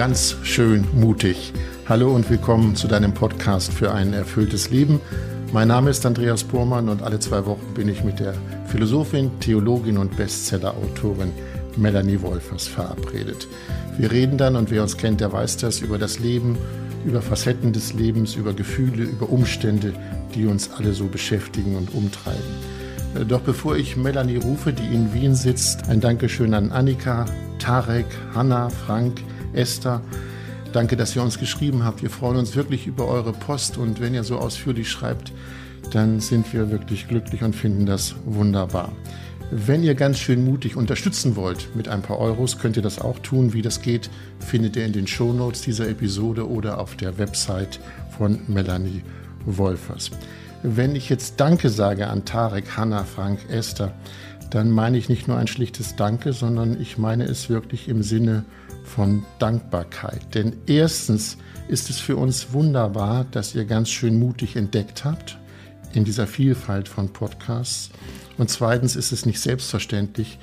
ganz schön mutig. Hallo und willkommen zu deinem Podcast für ein erfülltes Leben. Mein Name ist Andreas Bormann und alle zwei Wochen bin ich mit der Philosophin, Theologin und Bestseller-Autorin Melanie Wolfers verabredet. Wir reden dann, und wer uns kennt, der weiß das, über das Leben, über Facetten des Lebens, über Gefühle, über Umstände, die uns alle so beschäftigen und umtreiben. Äh, doch bevor ich Melanie rufe, die in Wien sitzt, ein Dankeschön an Annika, Tarek, Hanna, Frank, Esther. Danke, dass ihr uns geschrieben habt. Wir freuen uns wirklich über eure Post und wenn ihr so ausführlich schreibt, dann sind wir wirklich glücklich und finden das wunderbar. Wenn ihr ganz schön mutig unterstützen wollt mit ein paar Euros, könnt ihr das auch tun. Wie das geht, findet ihr in den Shownotes dieser Episode oder auf der Website von Melanie Wolfers. Wenn ich jetzt Danke sage an Tarek, Hanna, Frank, Esther, dann meine ich nicht nur ein schlichtes Danke, sondern ich meine es wirklich im Sinne von Dankbarkeit. Denn erstens ist es für uns wunderbar, dass ihr ganz schön mutig entdeckt habt in dieser Vielfalt von Podcasts. Und zweitens ist es nicht selbstverständlich,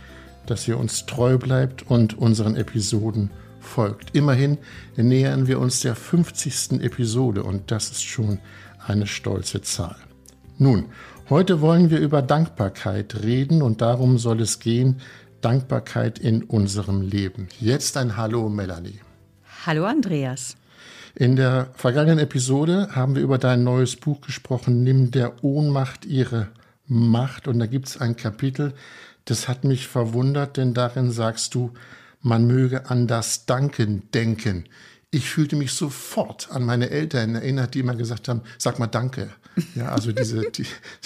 dass ihr uns treu bleibt und unseren Episoden folgt. Immerhin nähern wir uns der 50. Episode und das ist schon eine stolze Zahl. Nun, heute wollen wir über Dankbarkeit reden und darum soll es gehen, Dankbarkeit in unserem Leben. Jetzt ein Hallo, Melanie. Hallo, Andreas. In der vergangenen Episode haben wir über dein neues Buch gesprochen, Nimm der Ohnmacht ihre Macht. Und da gibt es ein Kapitel, das hat mich verwundert, denn darin sagst du, man möge an das Danken denken. Ich fühlte mich sofort an meine Eltern erinnert, die immer gesagt haben, sag mal Danke. Ja, also diese, die,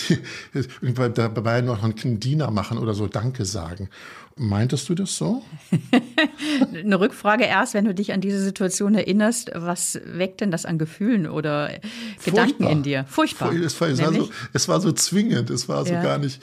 die, dabei noch einen Diener machen oder so Danke sagen. Meintest du das so? Eine Rückfrage erst, wenn du dich an diese Situation erinnerst, was weckt denn das an Gefühlen oder Gedanken Furchtbar. in dir? Furchtbar. Es war, es war, so, es war so zwingend, es war so ja. gar nicht,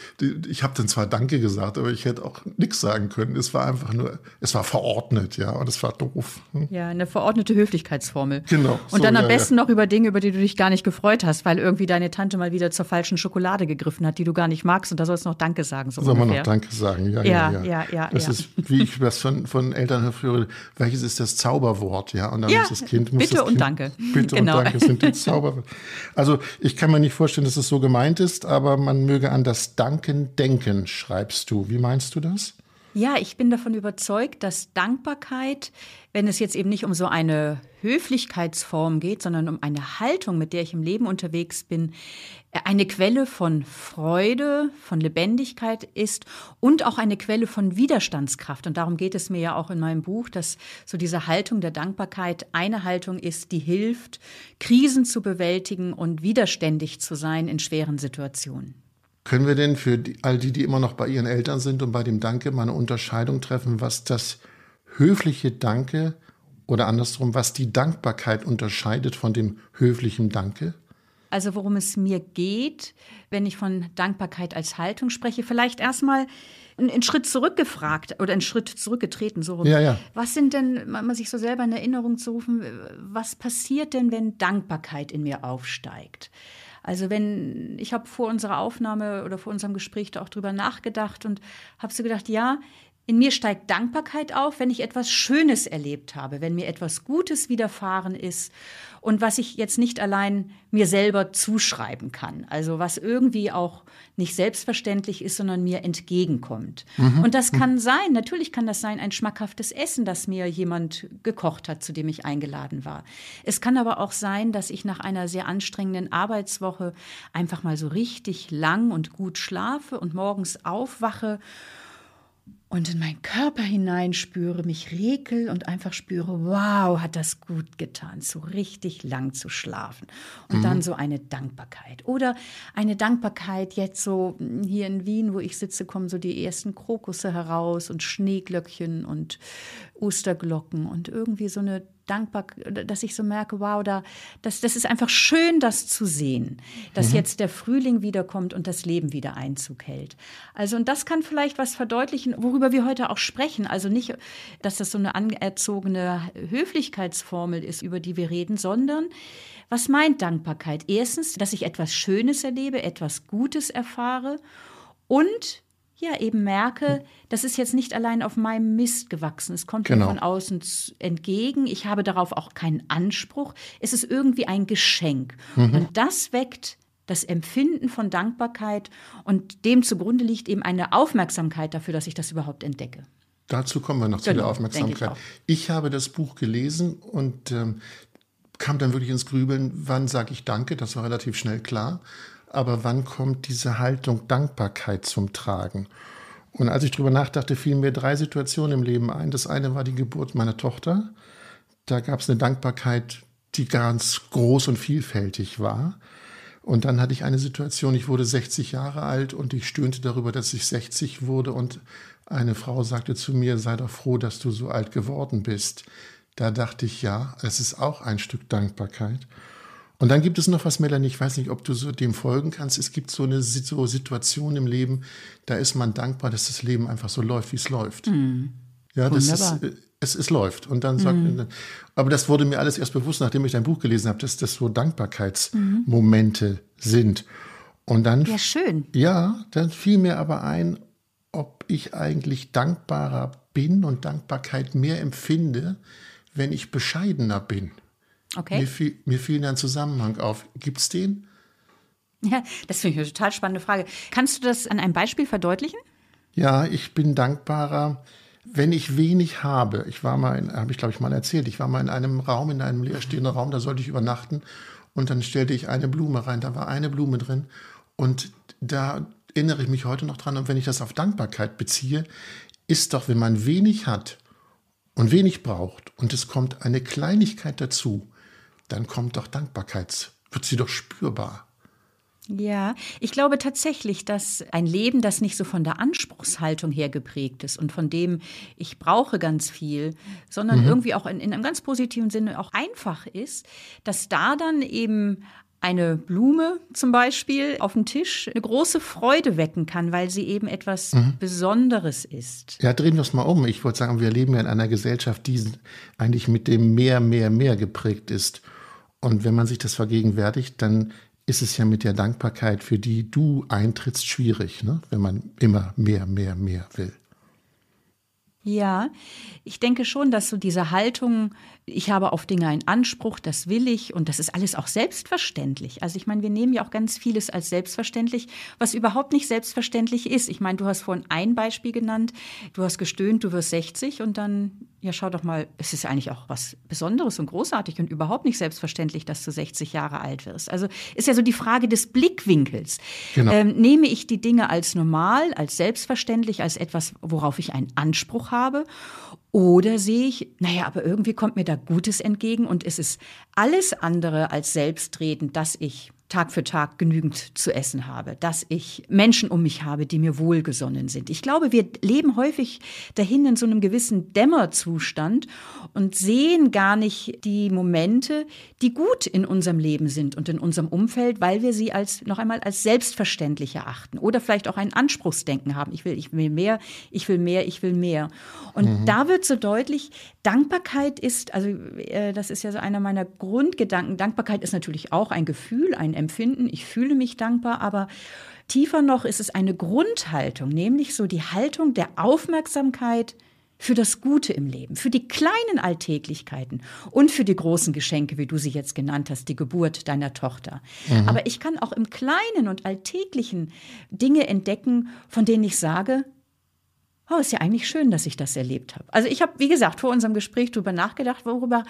ich habe dann zwar Danke gesagt, aber ich hätte auch nichts sagen können. Es war einfach nur, es war verordnet, ja, und es war doof. Hm? Ja, eine verordnete Höflichkeitsformel. Genau. Und so, dann am ja, besten ja. noch über Dinge, über die du dich gar nicht gefreut hast, weil irgendwie deine Tante mal wieder zur falschen Schokolade gegriffen hat, die du gar nicht magst und da sollst du noch Danke sagen. So Soll man noch Danke sagen, ja, ja, ja. Ja ja, das ja. ist, wie ich das von, von Eltern höre, welches ist das Zauberwort, ja? Und dann ja, muss das Kind muss bitte das und kind, danke. Bitte genau. und danke sind die Zauberwörter. Also ich kann mir nicht vorstellen, dass es so gemeint ist, aber man möge an das Danken denken, schreibst du. Wie meinst du das? Ja, ich bin davon überzeugt, dass Dankbarkeit, wenn es jetzt eben nicht um so eine Höflichkeitsform geht, sondern um eine Haltung, mit der ich im Leben unterwegs bin, eine Quelle von Freude, von Lebendigkeit ist und auch eine Quelle von Widerstandskraft. Und darum geht es mir ja auch in meinem Buch, dass so diese Haltung der Dankbarkeit eine Haltung ist, die hilft, Krisen zu bewältigen und widerständig zu sein in schweren Situationen. Können wir denn für die, all die, die immer noch bei ihren Eltern sind und bei dem Danke mal eine Unterscheidung treffen, was das höfliche Danke oder andersrum, was die Dankbarkeit unterscheidet von dem höflichen Danke? Also worum es mir geht, wenn ich von Dankbarkeit als Haltung spreche, vielleicht erstmal einen Schritt zurückgefragt oder einen Schritt zurückgetreten. So ja, ja. Was sind denn, mal sich so selber in Erinnerung zu rufen, was passiert denn, wenn Dankbarkeit in mir aufsteigt? Also wenn, ich habe vor unserer Aufnahme oder vor unserem Gespräch da auch drüber nachgedacht und habe so gedacht, ja, in mir steigt Dankbarkeit auf, wenn ich etwas Schönes erlebt habe, wenn mir etwas Gutes widerfahren ist und was ich jetzt nicht allein mir selber zuschreiben kann. Also was irgendwie auch nicht selbstverständlich ist, sondern mir entgegenkommt. Mhm. Und das kann sein, natürlich kann das sein, ein schmackhaftes Essen, das mir jemand gekocht hat, zu dem ich eingeladen war. Es kann aber auch sein, dass ich nach einer sehr anstrengenden Arbeitswoche einfach mal so richtig lang und gut schlafe und morgens aufwache und in meinen Körper hineinspüre, mich rekel und einfach spüre, wow, hat das gut getan, so richtig lang zu schlafen. Und mhm. dann so eine Dankbarkeit. Oder eine Dankbarkeit jetzt so hm, hier in Wien, wo ich sitze, kommen so die ersten Krokusse heraus und Schneeglöckchen und Osterglocken und irgendwie so eine dankbar, dass ich so merke, wow, da, das, das ist einfach schön, das zu sehen, dass mhm. jetzt der Frühling wiederkommt und das Leben wieder Einzug hält. Also, und das kann vielleicht was verdeutlichen, worüber wir heute auch sprechen. Also nicht, dass das so eine anerzogene Höflichkeitsformel ist, über die wir reden, sondern was meint Dankbarkeit? Erstens, dass ich etwas Schönes erlebe, etwas Gutes erfahre und ja eben merke, das ist jetzt nicht allein auf meinem Mist gewachsen. Es kommt genau. mir von außen entgegen. Ich habe darauf auch keinen Anspruch. Es ist irgendwie ein Geschenk. Mhm. Und das weckt das Empfinden von Dankbarkeit und dem zugrunde liegt eben eine Aufmerksamkeit dafür, dass ich das überhaupt entdecke. Dazu kommen wir noch genau, zu der Aufmerksamkeit. Ich, ich, habe das Buch gelesen und ähm, kam dann wirklich ins Grübeln, wann sage ich Danke, das war relativ schnell klar aber wann kommt diese Haltung Dankbarkeit zum Tragen? Und als ich darüber nachdachte, fielen mir drei Situationen im Leben ein. Das eine war die Geburt meiner Tochter. Da gab es eine Dankbarkeit, die ganz groß und vielfältig war. Und dann hatte ich eine Situation, ich wurde 60 Jahre alt und ich stöhnte darüber, dass ich 60 wurde und eine Frau sagte zu mir, sei doch froh, dass du so alt geworden bist. Da dachte ich, ja, es ist auch ein Stück Dankbarkeit. Und dann gibt es noch was, Melanie, ich weiß nicht, ob du so dem folgen kannst. Es gibt so eine so Situation im Leben, da ist man dankbar, dass das Leben einfach so läuft, wie es läuft. Mhm. Ja, das ist, äh, es, es läuft. Und dann sagt, mhm. aber das wurde mir alles erst bewusst, nachdem ich dein Buch gelesen habe, dass das so Dankbarkeitsmomente mhm. sind. Und dann. Ja, schön. Ja, dann fiel mir aber ein, ob ich eigentlich dankbarer bin und Dankbarkeit mehr empfinde, wenn ich bescheidener bin. Okay. Mir fiel, mir fiel ein Zusammenhang auf. Gibt es den? Ja, das finde ich eine total spannende Frage. Kannst du das an einem Beispiel verdeutlichen? Ja, ich bin dankbarer, wenn ich wenig habe. Ich war mal, habe ich glaube ich mal erzählt, ich war mal in einem Raum, in einem leerstehenden Raum, da sollte ich übernachten und dann stellte ich eine Blume rein. Da war eine Blume drin und da erinnere ich mich heute noch dran. Und wenn ich das auf Dankbarkeit beziehe, ist doch, wenn man wenig hat und wenig braucht und es kommt eine Kleinigkeit dazu, dann kommt doch Dankbarkeit, wird sie doch spürbar. Ja, ich glaube tatsächlich, dass ein Leben, das nicht so von der Anspruchshaltung her geprägt ist und von dem ich brauche ganz viel, sondern mhm. irgendwie auch in, in einem ganz positiven Sinne auch einfach ist, dass da dann eben eine Blume zum Beispiel auf dem Tisch eine große Freude wecken kann, weil sie eben etwas mhm. Besonderes ist. Ja, drehen wir es mal um. Ich wollte sagen, wir leben ja in einer Gesellschaft, die eigentlich mit dem mehr, mehr, mehr geprägt ist. Und wenn man sich das vergegenwärtigt, dann ist es ja mit der Dankbarkeit, für die du eintrittst, schwierig, ne? wenn man immer mehr, mehr, mehr will. Ja, ich denke schon, dass so diese Haltung, ich habe auf Dinge einen Anspruch, das will ich und das ist alles auch selbstverständlich. Also ich meine, wir nehmen ja auch ganz vieles als selbstverständlich, was überhaupt nicht selbstverständlich ist. Ich meine, du hast vorhin ein Beispiel genannt, du hast gestöhnt, du wirst 60 und dann, ja, schau doch mal, es ist eigentlich auch was Besonderes und großartig und überhaupt nicht selbstverständlich, dass du 60 Jahre alt wirst. Also ist ja so die Frage des Blickwinkels. Genau. Ähm, nehme ich die Dinge als normal, als selbstverständlich, als etwas, worauf ich einen Anspruch habe? Oder sehe ich, naja, aber irgendwie kommt mir da Gutes entgegen und es ist alles andere als selbstredend, dass ich Tag für Tag genügend zu essen habe, dass ich Menschen um mich habe, die mir wohlgesonnen sind. Ich glaube, wir leben häufig dahin in so einem gewissen Dämmerzustand und sehen gar nicht die Momente, die gut in unserem Leben sind und in unserem Umfeld, weil wir sie als noch einmal als selbstverständlich erachten oder vielleicht auch ein Anspruchsdenken haben. Ich will, ich will mehr, ich will mehr, ich will mehr. Und mhm. da wird so deutlich, Dankbarkeit ist, also äh, das ist ja so einer meiner Grundgedanken. Dankbarkeit ist natürlich auch ein Gefühl, ein Empfinden, ich fühle mich dankbar, aber tiefer noch ist es eine Grundhaltung, nämlich so die Haltung der Aufmerksamkeit für das Gute im Leben, für die kleinen Alltäglichkeiten und für die großen Geschenke, wie du sie jetzt genannt hast, die Geburt deiner Tochter. Mhm. Aber ich kann auch im Kleinen und Alltäglichen Dinge entdecken, von denen ich sage, oh, ist ja eigentlich schön, dass ich das erlebt habe. Also ich habe, wie gesagt, vor unserem Gespräch darüber nachgedacht, worüber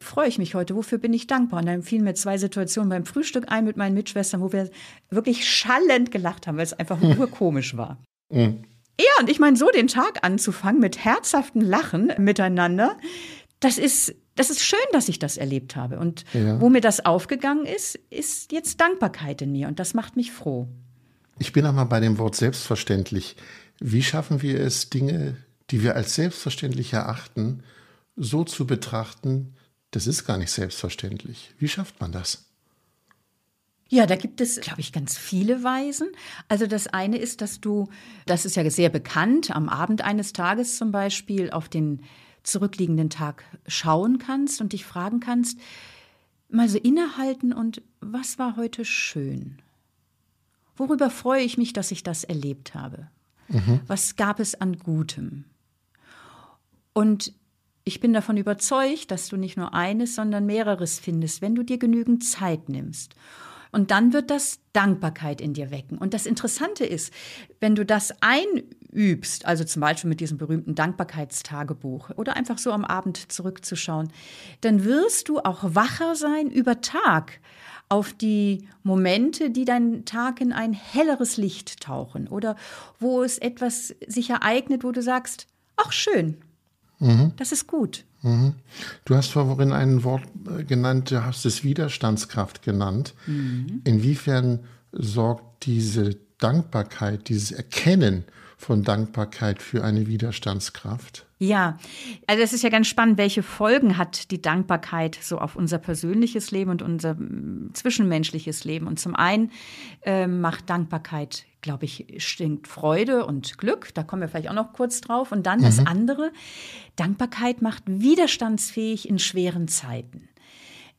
freue ich mich heute, wofür bin ich dankbar? Und dann fielen mir zwei Situationen beim Frühstück ein mit meinen Mitschwestern, wo wir wirklich schallend gelacht haben, weil es einfach nur komisch war. Mhm. Ja, und ich meine, so den Tag anzufangen mit herzhaftem Lachen miteinander, das ist, das ist schön, dass ich das erlebt habe. Und ja. wo mir das aufgegangen ist, ist jetzt Dankbarkeit in mir und das macht mich froh. Ich bin einmal bei dem Wort selbstverständlich. Wie schaffen wir es, Dinge, die wir als selbstverständlich erachten, so zu betrachten, das ist gar nicht selbstverständlich. Wie schafft man das? Ja, da gibt es, glaube ich, ganz viele Weisen. Also das eine ist, dass du, das ist ja sehr bekannt, am Abend eines Tages zum Beispiel auf den zurückliegenden Tag schauen kannst und dich fragen kannst, mal so innehalten und was war heute schön? Worüber freue ich mich, dass ich das erlebt habe? Mhm. Was gab es an Gutem? Und ich bin davon überzeugt, dass du nicht nur eines, sondern mehreres findest, wenn du dir genügend Zeit nimmst. Und dann wird das Dankbarkeit in dir wecken. Und das Interessante ist, wenn du das einübst, also zum Beispiel mit diesem berühmten Dankbarkeitstagebuch oder einfach so am Abend zurückzuschauen, dann wirst du auch wacher sein über Tag auf die Momente, die deinen Tag in ein helleres Licht tauchen oder wo es etwas sich ereignet, wo du sagst, ach schön, mhm. das ist gut. Mhm. Du hast vorhin ein Wort äh, genannt, du hast es Widerstandskraft genannt. Mhm. Inwiefern sorgt diese Dankbarkeit, dieses Erkennen von Dankbarkeit für eine Widerstandskraft? Ja, also es ist ja ganz spannend, welche Folgen hat die Dankbarkeit so auf unser persönliches Leben und unser mm, zwischenmenschliches Leben. Und zum einen äh, macht Dankbarkeit, glaube ich, stinkt Freude und Glück. Da kommen wir vielleicht auch noch kurz drauf. Und dann mhm. das andere, Dankbarkeit macht widerstandsfähig in schweren Zeiten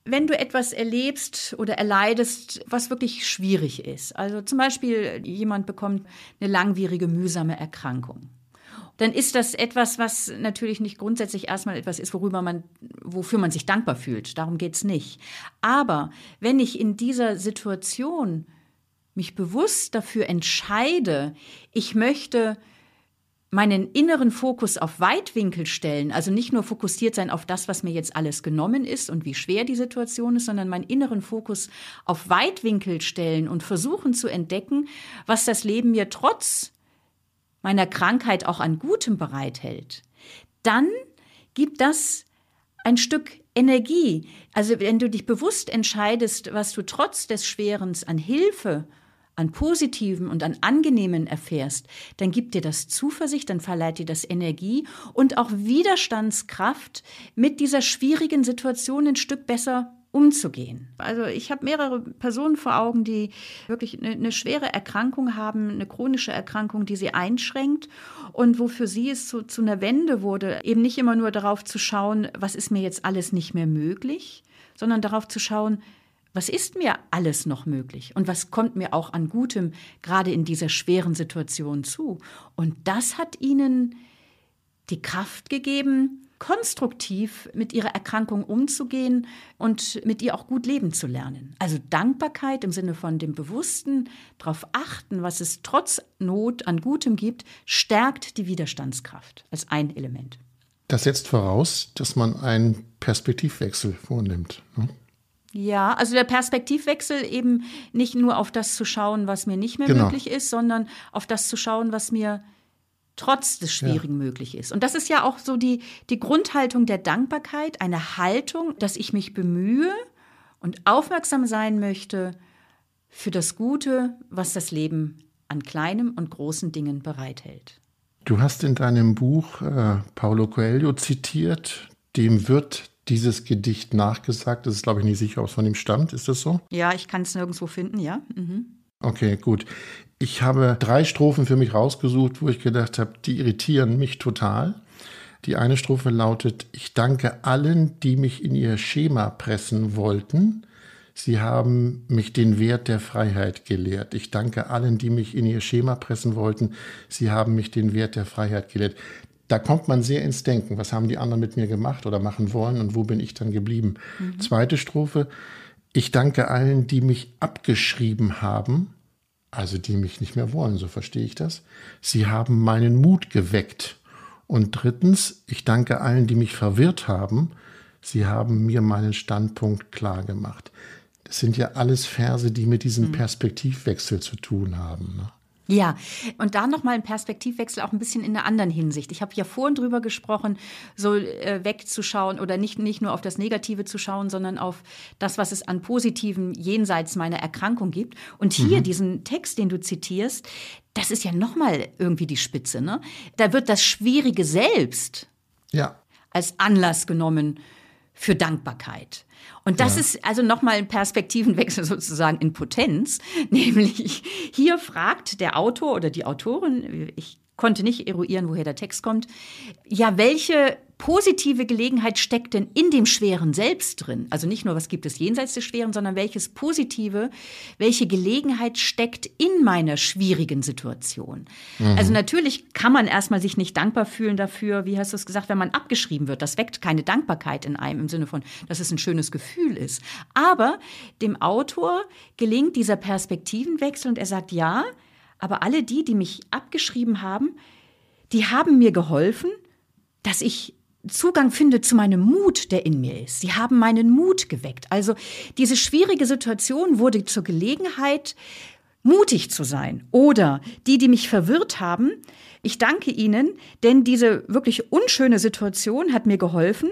wenn du etwas erlebst oder erleidest, was wirklich schwierig ist, also zum Beispiel jemand bekommt eine langwierige, mühsame Erkrankung, dann ist das etwas, was natürlich nicht grundsätzlich erstmal etwas ist, worüber man, wofür man sich dankbar fühlt. Darum geht es nicht. Aber wenn ich in dieser Situation mich bewusst dafür entscheide, ich möchte meinen inneren Fokus auf Weitwinkel stellen, also nicht nur fokussiert sein auf das, was mir jetzt alles genommen ist und wie schwer die Situation ist, sondern meinen inneren Fokus auf Weitwinkel stellen und versuchen zu entdecken, was das Leben mir trotz meiner Krankheit auch an Gutem bereithält, dann gibt das ein Stück Energie. Also wenn du dich bewusst entscheidest, was du trotz des Schwerens an Hilfe, an Positiven und an Angenehmen erfährst, dann gibt dir das Zuversicht, dann verleiht dir das Energie und auch Widerstandskraft, mit dieser schwierigen Situation ein Stück besser umzugehen. Also ich habe mehrere Personen vor Augen, die wirklich eine, eine, schwere Erkrankung haben, eine chronische Erkrankung, die sie einschränkt und wo für sie es zu, zu einer Wende wurde, eben nicht immer nur darauf zu schauen, was ist mir jetzt alles nicht mehr möglich, sondern darauf zu schauen, was ist mir alles noch möglich und was kommt mir auch an Gutem gerade in dieser schweren Situation zu. Und das hat ihnen die Kraft gegeben, konstruktiv mit ihrer Erkrankung umzugehen und mit ihr auch gut leben zu lernen. Also Dankbarkeit im Sinne von dem Bewussten, darauf achten, was es trotz Not an Gutem gibt, stärkt die Widerstandskraft als ein Element. Das setzt voraus, dass man einen Perspektivwechsel vornimmt. Ne? Ja, also der Perspektivwechsel eben nicht nur auf das zu schauen, was mir nicht mehr genau. möglich ist, sondern auf das zu schauen, was mir trotz des Schwierigen ja. möglich ist. Und das ist ja auch so die, die Grundhaltung der Dankbarkeit, eine Haltung, dass ich mich bemühe und aufmerksam sein möchte für das Gute, was das Leben an kleinen und großen Dingen bereithält. Du hast in deinem Buch äh, Paulo Coelho zitiert, dem wird dieses Gedicht nachgesagt. Das ist, glaube ich, nicht sicher, ob es von ihm stammt. Ist das so? Ja, ich kann es nirgendwo finden, ja. Mhm. Okay, gut. Ich habe drei Strophen für mich rausgesucht, wo ich gedacht habe, die irritieren mich total. Die eine Strophe lautet, ich danke allen, die mich in ihr Schema pressen wollten. Sie haben mich den Wert der Freiheit gelehrt. Ich danke allen, die mich in ihr Schema pressen wollten. Sie haben mich den Wert der Freiheit gelehrt. Da kommt man sehr ins Denken. Was haben die anderen mit mir gemacht oder machen wollen und wo bin ich dann geblieben? Mhm. Zweite Strophe. Ich danke allen, die mich abgeschrieben haben also die mich nicht mehr wollen, so verstehe ich das. Sie haben meinen Mut geweckt. Und drittens, ich danke allen, die mich verwirrt haben. Sie haben mir meinen Standpunkt klar gemacht. Das sind ja alles Verse, die mit diesem hm. Perspektivwechsel zu tun haben. Ne? Ja, und da nochmal ein Perspektivwechsel auch ein bisschen in einer anderen Hinsicht. Ich habe ja vorhin drüber gesprochen, so äh, wegzuschauen oder nicht, nicht nur auf das Negative zu schauen, sondern auf das, was es an Positiven jenseits meiner Erkrankung gibt. Und hier mhm. diesen Text, den du zitierst, das ist ja nochmal irgendwie die Spitze. Ne? Da wird das Schwierige selbst ja. als Anlass genommen für Dankbarkeit. Und das ja. ist also nochmal ein Perspektivenwechsel sozusagen in Potenz. Nämlich hier fragt der Autor oder die Autorin, ich konnte nicht eruieren, woher der Text kommt, ja, welche positive Gelegenheit steckt denn in dem Schweren selbst drin? Also nicht nur, was gibt es jenseits des Schweren, sondern welches Positive, welche Gelegenheit steckt in meiner schwierigen Situation? Mhm. Also natürlich kann man erstmal sich nicht dankbar fühlen dafür, wie hast du es gesagt, wenn man abgeschrieben wird. Das weckt keine Dankbarkeit in einem im Sinne von, dass es ein schönes Gefühl ist. Aber dem Autor gelingt dieser Perspektivenwechsel und er sagt, ja, aber alle die, die mich abgeschrieben haben, die haben mir geholfen, dass ich Zugang finde zu meinem Mut, der in mir ist. Sie haben meinen Mut geweckt. Also diese schwierige Situation wurde zur Gelegenheit, mutig zu sein. Oder die, die mich verwirrt haben, ich danke ihnen, denn diese wirklich unschöne Situation hat mir geholfen,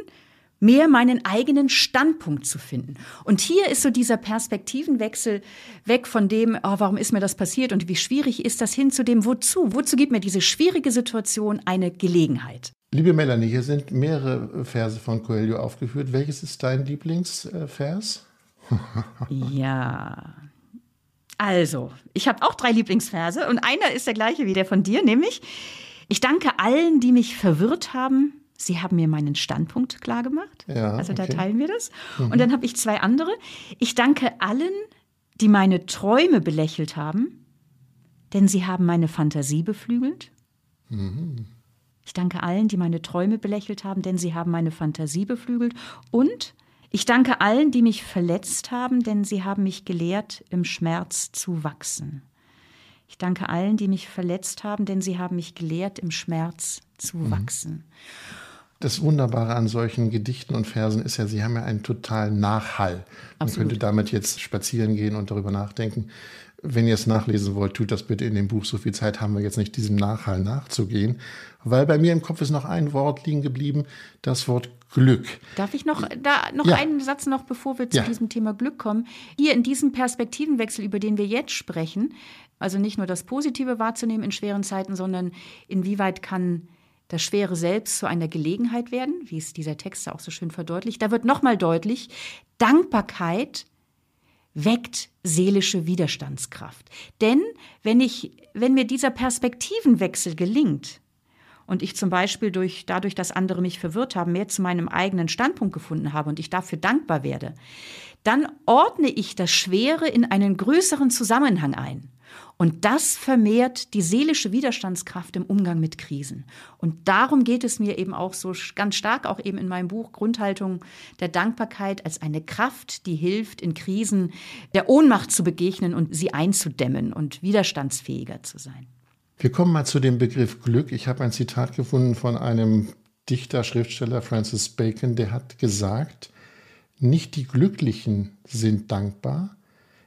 mehr meinen eigenen Standpunkt zu finden. Und hier ist so dieser Perspektivenwechsel weg von dem, oh, warum ist mir das passiert und wie schwierig ist das hin zu dem, wozu? Wozu gibt mir diese schwierige Situation eine Gelegenheit? Liebe Melanie, hier sind mehrere Verse von Coelho aufgeführt. Welches ist dein Lieblingsvers? ja. Also, ich habe auch drei Lieblingsverse und einer ist der gleiche wie der von dir, nämlich ich danke allen, die mich verwirrt haben. Sie haben mir meinen Standpunkt klargemacht. Ja, also da teilen wir das. Mhm. Und dann habe ich zwei andere. Ich danke allen, die meine Träume belächelt haben, denn sie haben meine Fantasie beflügelt. Mhm. Ich danke allen, die meine Träume belächelt haben, denn sie haben meine Fantasie beflügelt. Und ich danke allen, die mich verletzt haben, denn sie haben mich gelehrt, im Schmerz zu wachsen. Ich danke allen, die mich verletzt haben, denn sie haben mich gelehrt, im Schmerz zu mhm. wachsen. Das Wunderbare an solchen Gedichten und Versen ist ja, sie haben ja einen totalen Nachhall. Man Absolut. könnte damit jetzt spazieren gehen und darüber nachdenken. Wenn ihr es nachlesen wollt, tut das bitte in dem Buch. So viel Zeit haben wir jetzt nicht, diesem Nachhall nachzugehen. Weil bei mir im Kopf ist noch ein Wort liegen geblieben, das Wort Glück. Darf ich noch da noch ja. einen Satz noch, bevor wir zu ja. diesem Thema Glück kommen? Hier in diesem Perspektivenwechsel, über den wir jetzt sprechen, also nicht nur das Positive wahrzunehmen in schweren Zeiten, sondern inwieweit kann das Schwere selbst zu einer Gelegenheit werden, wie es dieser Text auch so schön verdeutlicht. Da wird nochmal deutlich, Dankbarkeit weckt seelische Widerstandskraft. Denn wenn ich, wenn mir dieser Perspektivenwechsel gelingt, und ich zum Beispiel durch, dadurch, dass andere mich verwirrt haben, mehr zu meinem eigenen Standpunkt gefunden habe und ich dafür dankbar werde, dann ordne ich das Schwere in einen größeren Zusammenhang ein. Und das vermehrt die seelische Widerstandskraft im Umgang mit Krisen. Und darum geht es mir eben auch so ganz stark, auch eben in meinem Buch Grundhaltung der Dankbarkeit als eine Kraft, die hilft, in Krisen der Ohnmacht zu begegnen und sie einzudämmen und widerstandsfähiger zu sein. Wir kommen mal zu dem Begriff Glück. Ich habe ein Zitat gefunden von einem Dichter, Schriftsteller Francis Bacon, der hat gesagt, nicht die Glücklichen sind dankbar,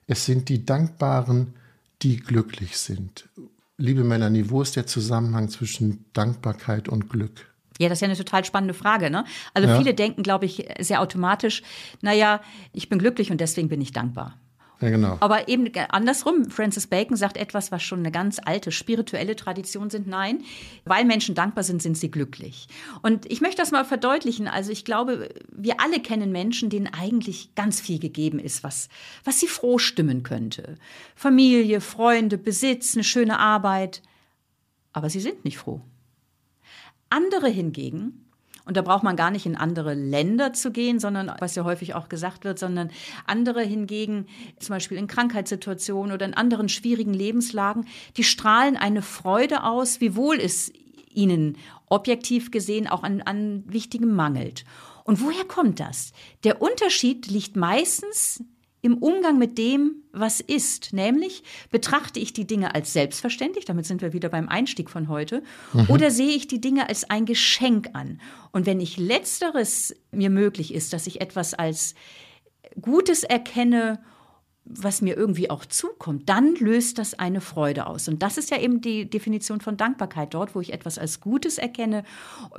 es sind die Dankbaren, die glücklich sind. Liebe Melanie, wo ist der Zusammenhang zwischen Dankbarkeit und Glück? Ja, das ist ja eine total spannende Frage. Ne? Also ja. viele denken, glaube ich, sehr automatisch, naja, ich bin glücklich und deswegen bin ich dankbar. Ja, genau. Aber eben andersrum, Francis Bacon sagt etwas, was schon eine ganz alte spirituelle Tradition sind. Nein, weil Menschen dankbar sind, sind sie glücklich. Und ich möchte das mal verdeutlichen. Also ich glaube, wir alle kennen Menschen, denen eigentlich ganz viel gegeben ist, was, was sie froh stimmen könnte. Familie, Freunde, Besitz, eine schöne Arbeit. Aber sie sind nicht froh. Andere hingegen und da braucht man gar nicht in andere Länder zu gehen, sondern, was ja häufig auch gesagt wird, sondern andere hingegen, zum Beispiel in Krankheitssituationen oder in anderen schwierigen Lebenslagen, die strahlen eine Freude aus, wiewohl es ihnen objektiv gesehen auch an, an Wichtigem mangelt. Und woher kommt das? Der Unterschied liegt meistens im Umgang mit dem, was ist. Nämlich, betrachte ich die Dinge als selbstverständlich, damit sind wir wieder beim Einstieg von heute, mhm. oder sehe ich die Dinge als ein Geschenk an? Und wenn ich letzteres mir möglich ist, dass ich etwas als Gutes erkenne was mir irgendwie auch zukommt, dann löst das eine Freude aus. Und das ist ja eben die Definition von Dankbarkeit. Dort, wo ich etwas als Gutes erkenne,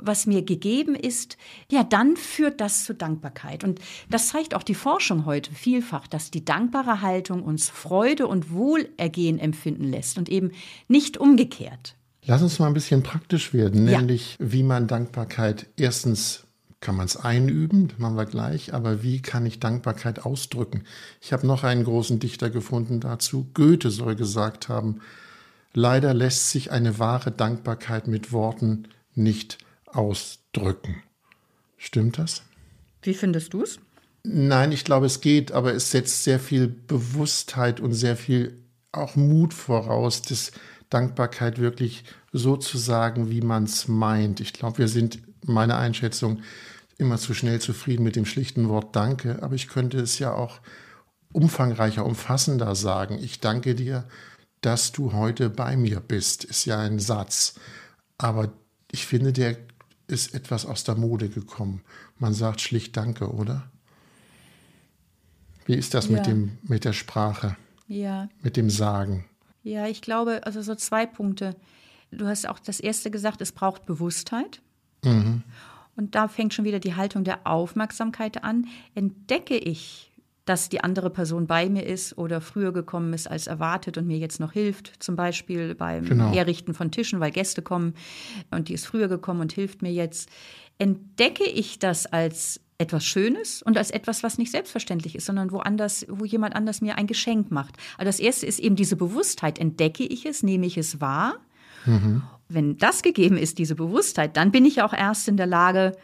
was mir gegeben ist, ja, dann führt das zu Dankbarkeit. Und das zeigt auch die Forschung heute vielfach, dass die dankbare Haltung uns Freude und Wohlergehen empfinden lässt und eben nicht umgekehrt. Lass uns mal ein bisschen praktisch werden, nämlich ja. wie man Dankbarkeit erstens kann man es einüben, das machen wir gleich, aber wie kann ich Dankbarkeit ausdrücken? Ich habe noch einen großen Dichter gefunden dazu. Goethe soll gesagt haben, leider lässt sich eine wahre Dankbarkeit mit Worten nicht ausdrücken. Stimmt das? Wie findest du es? Nein, ich glaube, es geht, aber es setzt sehr viel Bewusstheit und sehr viel auch Mut voraus, das Dankbarkeit wirklich so zu sagen, wie man es meint. Ich glaube, wir sind, meine Einschätzung, immer zu schnell zufrieden mit dem schlichten Wort Danke, aber ich könnte es ja auch umfangreicher, umfassender sagen. Ich danke dir, dass du heute bei mir bist, ist ja ein Satz. Aber ich finde, der ist etwas aus der Mode gekommen. Man sagt schlicht Danke, oder? Wie ist das ja. mit, dem, mit der Sprache? Ja. Mit dem Sagen? Ja, ich glaube, also so zwei Punkte. Du hast auch das erste gesagt, es braucht Bewusstheit. Mhm. Und da fängt schon wieder die Haltung der Aufmerksamkeit an. Entdecke ich, dass die andere Person bei mir ist oder früher gekommen ist als erwartet und mir jetzt noch hilft, zum Beispiel beim genau. Herrichten von Tischen, weil Gäste kommen und die ist früher gekommen und hilft mir jetzt. Entdecke ich das als etwas Schönes und als etwas, was nicht selbstverständlich ist, sondern woanders, wo jemand anders mir ein Geschenk macht. Also das erste ist eben diese Bewusstheit. Entdecke ich es, nehme ich es wahr? Mhm. Wenn das gegeben ist, diese Bewusstheit, dann bin ich auch erst in der Lage,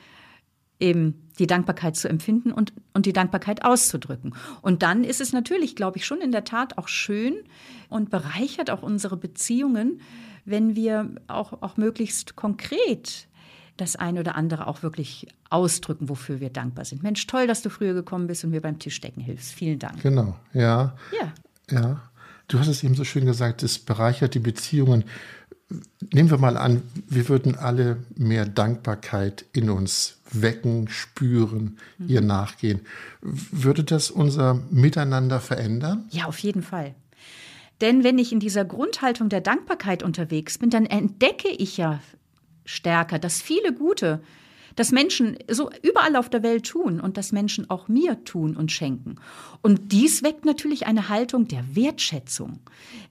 eben die Dankbarkeit zu empfinden und, und die Dankbarkeit auszudrücken. Und dann ist es natürlich, glaube ich, schon in der Tat auch schön und bereichert auch unsere Beziehungen, wenn wir auch, auch möglichst konkret das eine oder andere auch wirklich ausdrücken, wofür wir dankbar sind. Mensch, toll, dass du früher gekommen bist und mir beim Tischdecken hilfst. Vielen Dank. Genau, ja. Ja. Ja. Du hast es eben so schön gesagt, es bereichert die Beziehungen. Nehmen wir mal an, wir würden alle mehr Dankbarkeit in uns wecken, spüren, mhm. ihr nachgehen. Würde das unser Miteinander verändern? Ja, auf jeden Fall. Denn wenn ich in dieser Grundhaltung der Dankbarkeit unterwegs bin, dann entdecke ich ja stärker, dass viele gute das Menschen so überall auf der Welt tun und das Menschen auch mir tun und schenken. Und dies weckt natürlich eine Haltung der Wertschätzung.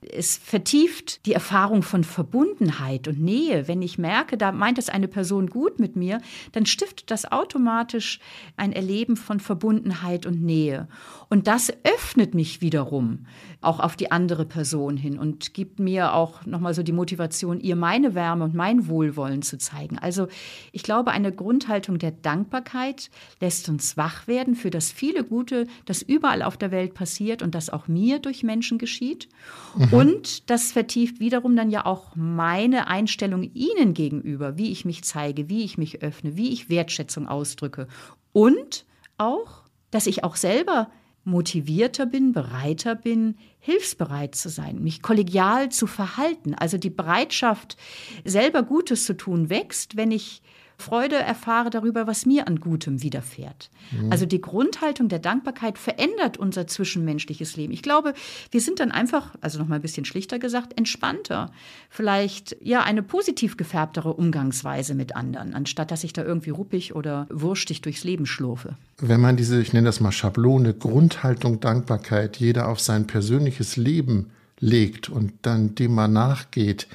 Es vertieft die Erfahrung von Verbundenheit und Nähe. Wenn ich merke, da meint es eine Person gut mit mir, dann stiftet das automatisch ein Erleben von Verbundenheit und Nähe. Und das öffnet mich wiederum auch auf die andere Person hin und gibt mir auch nochmal so die Motivation, ihr meine Wärme und mein Wohlwollen zu zeigen. Also ich glaube, eine Grundhaltung der Dankbarkeit lässt uns wach werden für das viele Gute, das überall auf der Welt passiert und das auch mir durch Menschen geschieht. Mhm. Und das vertieft wiederum dann ja auch meine Einstellung ihnen gegenüber, wie ich mich zeige, wie ich mich öffne, wie ich Wertschätzung ausdrücke. Und auch, dass ich auch selber motivierter bin, bereiter bin, hilfsbereit zu sein, mich kollegial zu verhalten. Also die Bereitschaft, selber Gutes zu tun, wächst, wenn ich Freude erfahre darüber, was mir an Gutem widerfährt. Mhm. Also die Grundhaltung der Dankbarkeit verändert unser zwischenmenschliches Leben. Ich glaube, wir sind dann einfach, also noch mal ein bisschen schlichter gesagt, entspannter. Vielleicht ja eine positiv gefärbtere Umgangsweise mit anderen, anstatt dass ich da irgendwie ruppig oder wurstig durchs Leben schlurfe. Wenn man diese, ich nenne das mal Schablone, Grundhaltung Dankbarkeit, jeder auf sein persönliches Leben legt und dann dem mal nachgeht,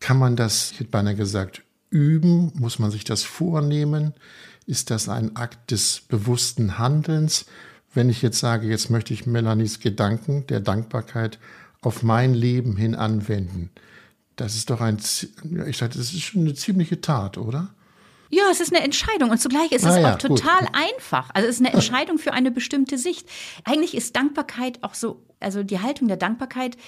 kann man das, ich hätte beinahe gesagt, üben? Muss man sich das vornehmen? Ist das ein Akt des bewussten Handelns? Wenn ich jetzt sage, jetzt möchte ich Melanies Gedanken der Dankbarkeit auf mein Leben hin anwenden, das ist doch ein, ich sage, das ist schon eine ziemliche Tat, oder? Ja, es ist eine Entscheidung und zugleich ist ah, es ja, auch total gut. einfach. Also es ist eine Entscheidung für eine bestimmte Sicht. Eigentlich ist Dankbarkeit auch so, also die Haltung der Dankbarkeit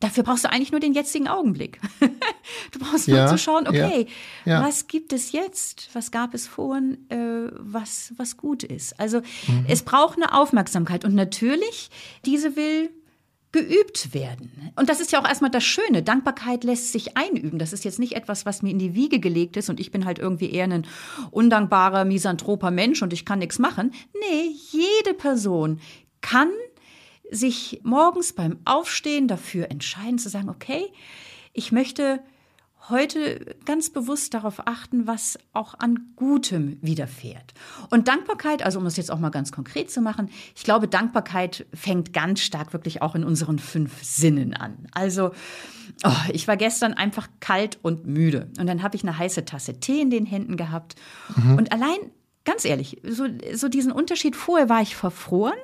Dafür brauchst du eigentlich nur den jetzigen Augenblick. du brauchst nur zu schauen, okay, ja, ja. was gibt es jetzt? Was gab es vorhin, äh, was, was gut ist? Also mhm. es braucht eine Aufmerksamkeit und natürlich, diese will geübt werden. Und das ist ja auch erstmal das Schöne. Dankbarkeit lässt sich einüben. Das ist jetzt nicht etwas, was mir in die Wiege gelegt ist und ich bin halt irgendwie eher ein undankbarer, misanthroper Mensch und ich kann nichts machen. Nee, jede Person kann sich morgens beim Aufstehen dafür entscheiden zu sagen, okay, ich möchte heute ganz bewusst darauf achten, was auch an Gutem widerfährt. Und Dankbarkeit, also um es jetzt auch mal ganz konkret zu machen, ich glaube, Dankbarkeit fängt ganz stark wirklich auch in unseren fünf Sinnen an. Also, oh, ich war gestern einfach kalt und müde und dann habe ich eine heiße Tasse Tee in den Händen gehabt mhm. und allein, ganz ehrlich, so, so diesen Unterschied, vorher war ich verfroren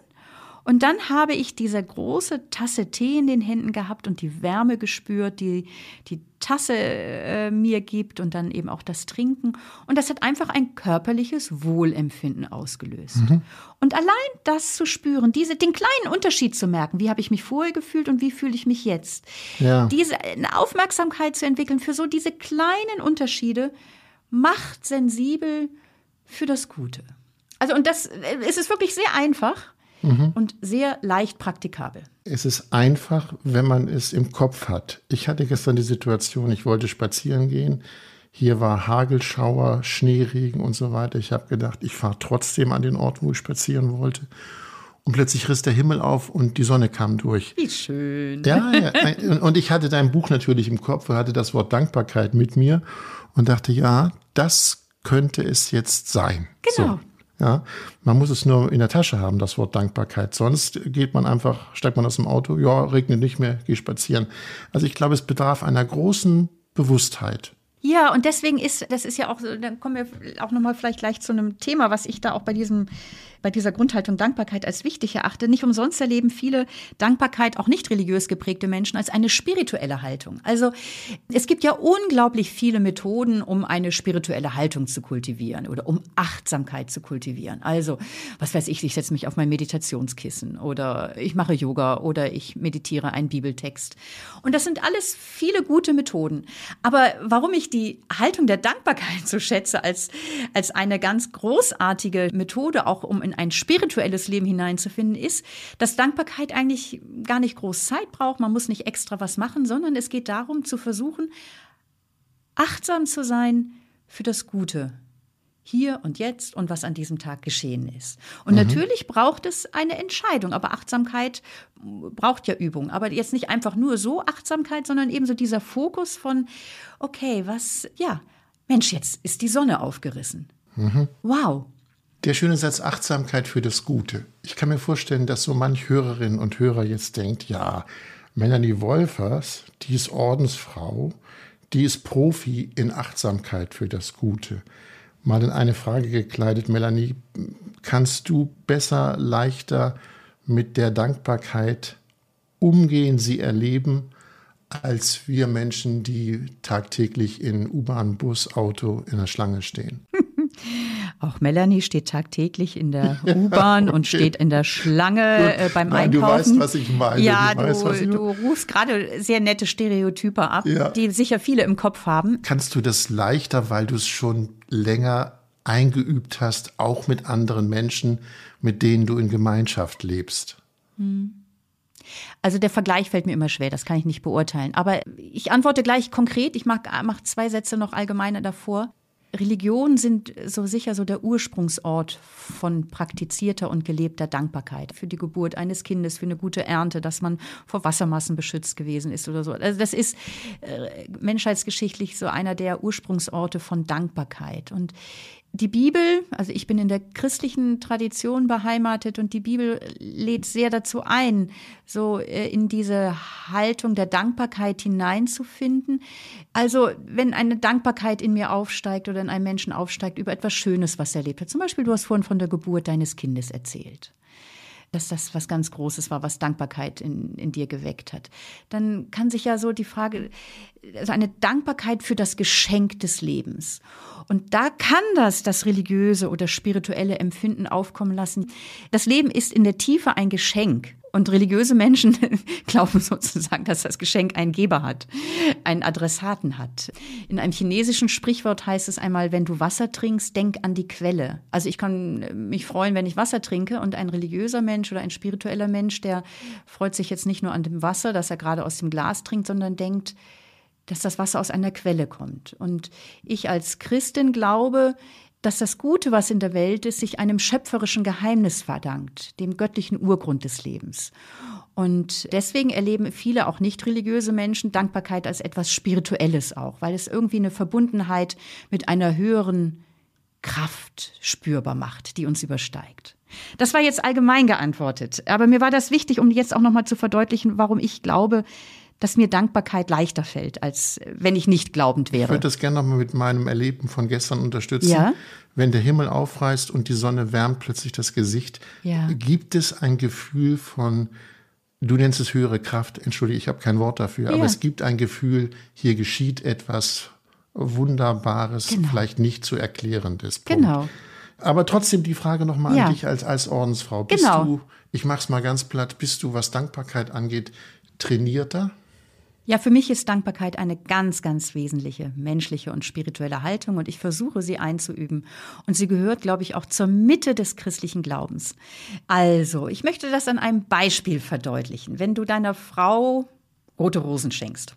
Und dann habe ich diese große Tasse Tee in den Händen gehabt und die Wärme gespürt, die die Tasse äh, mir gibt und dann eben auch das Trinken. Und das hat einfach ein körperliches Wohlempfinden ausgelöst. Mhm. Und allein das zu spüren, diese, den kleinen Unterschied zu merken, wie habe ich mich vorher gefühlt und wie fühle ich mich jetzt, ja. diese eine Aufmerksamkeit zu entwickeln für so diese kleinen Unterschiede, macht sensibel für das Gute. Also und das äh, es ist wirklich sehr einfach mhm. und sehr leicht praktikabel. Es ist einfach, wenn man es im Kopf hat. Ich hatte gestern die Situation, ich wollte spazieren gehen. Hier war Hagelschauer, Schneeregen und so weiter. Ich habe gedacht, ich fahre trotzdem an den Ort, wo ich spazieren wollte. Und plötzlich riss der Himmel auf und die Sonne kam durch. Wie schön. Ja, ja. Und ich hatte dein Buch natürlich im Kopf, hatte das Wort Dankbarkeit mit mir und dachte, ja, das könnte es jetzt sein. Genau. So. Ja, man muss es nur in der Tasche haben, das Wort Dankbarkeit. Sonst geht man einfach, steigt man aus dem Auto, ja, regnet nicht mehr, geh spazieren. Also ich glaube, es bedarf einer großen Bewusstheit. Ja, und deswegen ist, das ist ja auch, dann kommen wir auch nochmal vielleicht gleich zu einem Thema, was ich da auch bei diesem bei dieser Grundhaltung Dankbarkeit als wichtig erachte. Nicht umsonst erleben viele Dankbarkeit, auch nicht religiös geprägte Menschen, als eine spirituelle Haltung. Also es gibt ja unglaublich viele Methoden, um eine spirituelle Haltung zu kultivieren oder um Achtsamkeit zu kultivieren. Also, was weiß ich, ich setze mich auf mein Meditationskissen oder ich mache Yoga oder ich meditiere einen Bibeltext. Und das sind alles viele gute Methoden. Aber warum ich die Haltung der Dankbarkeit so schätze als, als eine ganz großartige Methode, auch um in ein spirituelles Leben hineinzufinden, ist, dass Dankbarkeit eigentlich gar nicht groß Zeit braucht. Man muss nicht extra was machen, sondern es geht darum zu versuchen, achtsam zu sein für das Gute. Hier und jetzt und was an diesem Tag geschehen ist. Und mhm. natürlich braucht es eine Entscheidung, aber Achtsamkeit braucht ja Übung. Aber jetzt nicht einfach nur so Achtsamkeit, sondern eben so dieser Fokus von, okay, was, ja, Mensch, jetzt ist die Sonne aufgerissen. Mhm. Wow, der schöne Satz Achtsamkeit für das Gute. Ich kann mir vorstellen, dass so manch Hörerinnen und Hörer jetzt denkt, ja, Melanie Wolfers, die ist Ordensfrau, die ist Profi in Achtsamkeit für das Gute. Mal in eine Frage gekleidet, Melanie, kannst du besser, leichter mit der Dankbarkeit umgehen, sie erleben, als wir Menschen, die tagtäglich in U-Bahn, Bus, Auto in der Schlange stehen? Auch Melanie steht tagtäglich in der U-Bahn und steht in der Schlange äh, beim Nein, Einkaufen. Du weißt, was ich meine. Ja, du, weißt, du, du rufst gerade sehr nette Stereotype ab, ja. die sicher viele im Kopf haben. Kannst du das leichter, weil du es schon länger eingeübt hast, auch mit anderen Menschen, mit denen du in Gemeinschaft lebst? Hm. Also der Vergleich fällt mir immer schwer, das kann ich nicht beurteilen. Aber ich antworte gleich konkret. Ich mache mach zwei Sätze noch allgemeiner davor. Religionen sind so sicher so der Ursprungsort von praktizierter und gelebter Dankbarkeit für die Geburt eines Kindes, für eine gute Ernte, dass man vor Wassermassen beschützt gewesen ist oder so. Also das ist äh, menschheitsgeschichtlich so einer der Ursprungsorte von Dankbarkeit. Und die Bibel, also ich bin in der christlichen Tradition beheimatet und die Bibel lädt sehr dazu ein, so äh, in diese Haltung der Dankbarkeit hineinzufinden. Also wenn eine Dankbarkeit in mir aufsteigt oder in einem Menschen aufsteigt über etwas Schönes, was er erlebt hat. Zum Beispiel, du hast vorhin von der Geburt deines Kindes erzählt dass das was ganz Großes war, was Dankbarkeit in, in dir geweckt hat. Dann kann sich ja so die Frage, also eine Dankbarkeit für das Geschenk des Lebens. Und da kann das das religiöse oder spirituelle Empfinden aufkommen lassen. Das Leben ist in der Tiefe ein Geschenk. Und religiöse Menschen glauben sozusagen, dass das Geschenk einen Geber hat, einen Adressaten hat. In einem chinesischen Sprichwort heißt es einmal, wenn du Wasser trinkst, denk an die Quelle. Also ich kann mich freuen, wenn ich Wasser trinke und ein religiöser Mensch oder ein spiritueller Mensch, der freut sich jetzt nicht nur an dem Wasser, das er gerade aus dem Glas trinkt, sondern denkt, dass das Wasser aus einer Quelle kommt. Und ich als Christin glaube, dass das Gute, was in der Welt ist, sich einem schöpferischen Geheimnis verdankt, dem göttlichen Urgrund des Lebens. Und deswegen erleben viele auch nicht religiöse Menschen Dankbarkeit als etwas Spirituelles auch, weil es irgendwie eine Verbundenheit mit einer höheren Kraft spürbar macht, die uns übersteigt. Das war jetzt allgemein geantwortet, aber mir war das wichtig, um jetzt auch noch mal zu verdeutlichen, warum ich glaube, dass mir Dankbarkeit leichter fällt, als wenn ich nicht glaubend wäre. Ich würde das gerne nochmal mit meinem Erleben von gestern unterstützen. Ja? Wenn der Himmel aufreißt und die Sonne wärmt plötzlich das Gesicht, Ja. gibt es ein Gefühl von, du nennst es höhere Kraft, entschuldige, ich habe kein Wort dafür, Ja. aber es gibt ein Gefühl, hier geschieht etwas Wunderbares, Genau. vielleicht nicht zu erklärendes. Punkt. Genau. Aber trotzdem die Frage nochmal Ja. an dich als, als Ordensfrau. Bist Genau. du, ich mach's mal ganz platt, bist du, was Dankbarkeit angeht, trainierter? Ja, für mich ist Dankbarkeit eine ganz, ganz wesentliche menschliche und spirituelle Haltung und ich versuche sie einzuüben. Und sie gehört, glaube ich, auch zur Mitte des christlichen Glaubens. Also, ich möchte das an einem Beispiel verdeutlichen. Wenn du deiner Frau rote Rosen schenkst,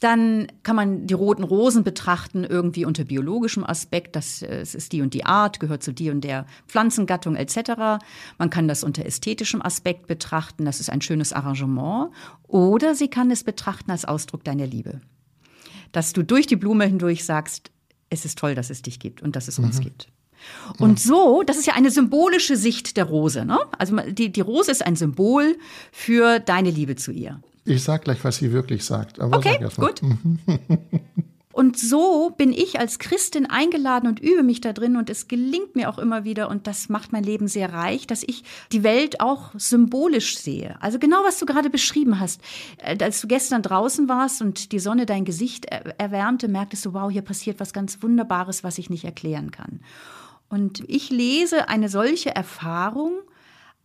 dann kann man die roten Rosen betrachten irgendwie unter biologischem Aspekt. Das äh, es ist die und die Art, gehört zu die und der Pflanzengattung etc. Man kann das unter ästhetischem Aspekt betrachten. Das ist ein schönes Arrangement. Oder sie kann es betrachten als Ausdruck deiner Liebe. Dass du durch die Blume hindurch sagst, es ist toll, dass es dich gibt und dass es uns gibt. Und so, das ist ja eine symbolische Sicht der Rose. Ne? Also die, die Rose ist ein Symbol für deine Liebe zu ihr. Ich sag gleich, was sie wirklich sagt. Aber Okay, gut. Und so bin ich als Christin eingeladen und übe mich da drin und es gelingt mir auch immer wieder und das macht mein Leben sehr reich, dass ich die Welt auch symbolisch sehe. Also genau, was du gerade beschrieben hast. Äh, Als du gestern draußen warst und die Sonne dein Gesicht er- erwärmte, merktest du, wow, hier passiert was ganz Wunderbares, was ich nicht erklären kann. Und ich lese eine solche Erfahrung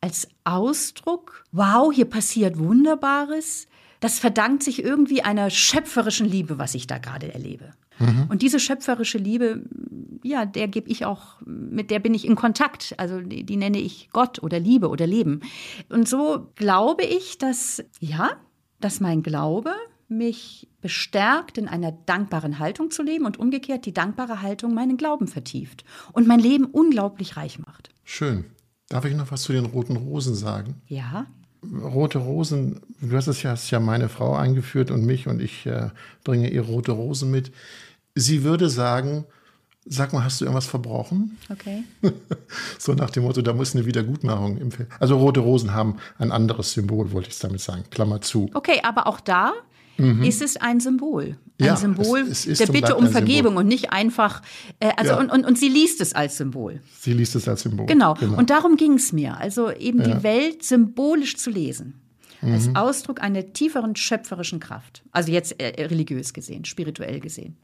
als Ausdruck, wow, hier passiert Wunderbares. Das verdankt sich irgendwie einer schöpferischen Liebe, was ich da gerade erlebe. Und diese schöpferische Liebe, ja, der gebe ich auch, mit der bin ich in Kontakt. Also die, die nenne ich Gott oder Liebe oder Leben. Und so glaube ich, dass, ja, dass mein Glaube mich bestärkt, in einer dankbaren Haltung zu leben und umgekehrt die dankbare Haltung meinen Glauben vertieft und mein Leben unglaublich reich macht. Schön. Darf ich noch was zu den roten Rosen sagen? Ja, Rote Rosen, du hast es ja, hast ja meine Frau eingeführt und mich und ich äh, bringe ihr rote Rosen mit. Sie würde sagen, sag mal, hast du irgendwas verbrochen? okay. So nach dem Motto, da muss eine Wiedergutmachung im Feld. Also rote Rosen haben ein anderes Symbol, wollte ich damit sagen. Klammer zu. Okay, aber auch da ist es ein Symbol. Ein Ja, Symbol es- es der Bitte um Vergebung Symbol. und nicht einfach, äh, also Ja. und, und, und sie liest es als Symbol. Sie liest es als Symbol. Genau. Und darum ging es mir. Also eben Ja. Mhm. die Welt symbolisch zu lesen. Als Ausdruck einer tieferen schöpferischen Kraft. Also jetzt äh, religiös gesehen, spirituell gesehen.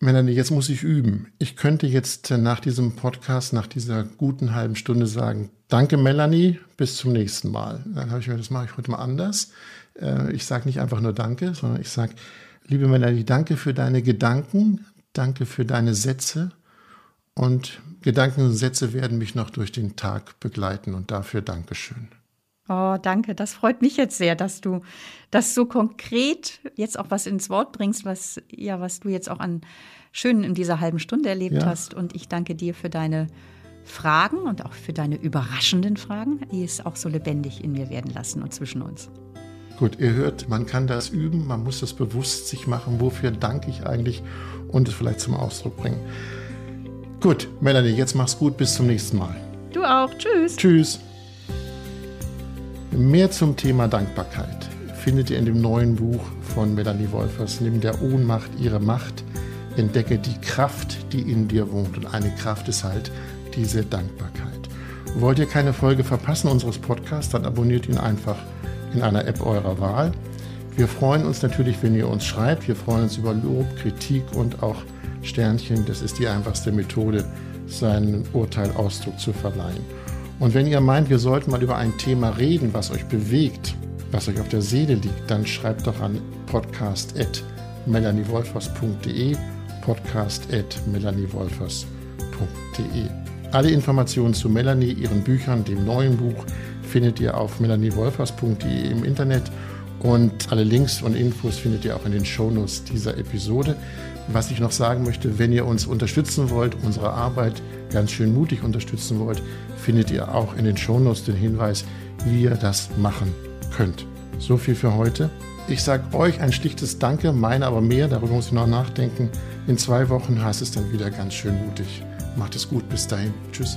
Melanie, jetzt muss ich üben. Ich könnte jetzt äh, nach diesem Podcast, nach dieser guten halben Stunde sagen, danke Melanie, bis zum nächsten Mal. Dann habe ich mir, das mache ich heute mal anders. Äh, Ich sage nicht einfach nur danke, sondern ich sage, liebe Melanie, danke für deine Gedanken, danke für deine Sätze und Gedanken und Sätze werden mich noch durch den Tag begleiten und dafür Dankeschön. Oh, danke. Das freut mich jetzt sehr, dass du das so konkret jetzt auch was ins Wort bringst, was, ja, was du jetzt auch an Schönen in dieser halben Stunde erlebt Ja. hast. Und ich danke dir für deine Fragen und auch für deine überraschenden Fragen, die es auch so lebendig in mir werden lassen und zwischen uns. Gut, ihr hört, man kann das üben, man muss es bewusst sich machen, wofür danke ich eigentlich und es vielleicht zum Ausdruck bringen. Gut, Melanie, jetzt mach's gut, bis zum nächsten Mal. Du auch. Tschüss. Tschüss. Mehr zum Thema Dankbarkeit findet ihr in dem neuen Buch von Melanie Wolfers, Nimm der Ohnmacht ihre Macht, entdecke die Kraft, die in dir wohnt. Und eine Kraft ist halt diese Dankbarkeit. Wollt ihr keine Folge verpassen unseres Podcasts, dann abonniert ihn einfach in einer App eurer Wahl. Wir freuen uns natürlich, wenn ihr uns schreibt. Wir freuen uns über Lob, Kritik und auch Sternchen. Das ist die einfachste Methode, seinen Urteil Ausdruck zu verleihen. Und wenn ihr meint, wir sollten mal über ein Thema reden, was euch bewegt, was euch auf der Seele liegt, dann schreibt doch an podcast.melaniewolfers.de podcast.melaniewolfers.de Alle Informationen zu Melanie, ihren Büchern, dem neuen Buch findet ihr auf melaniewolfers.de im Internet und alle Links und Infos findet ihr auch in den Shownotes dieser Episode. Was ich noch sagen möchte, wenn ihr uns unterstützen wollt, unsere Arbeit ganz schön mutig unterstützen wollt, findet ihr auch in den Shownotes den Hinweis, wie ihr das machen könnt. So viel für heute. Ich sage euch ein schlichtes Danke, meine aber mehr, darüber muss ich noch nachdenken. In zwei Wochen heißt es dann wieder ganz schön mutig. Macht es gut, bis dahin. Tschüss.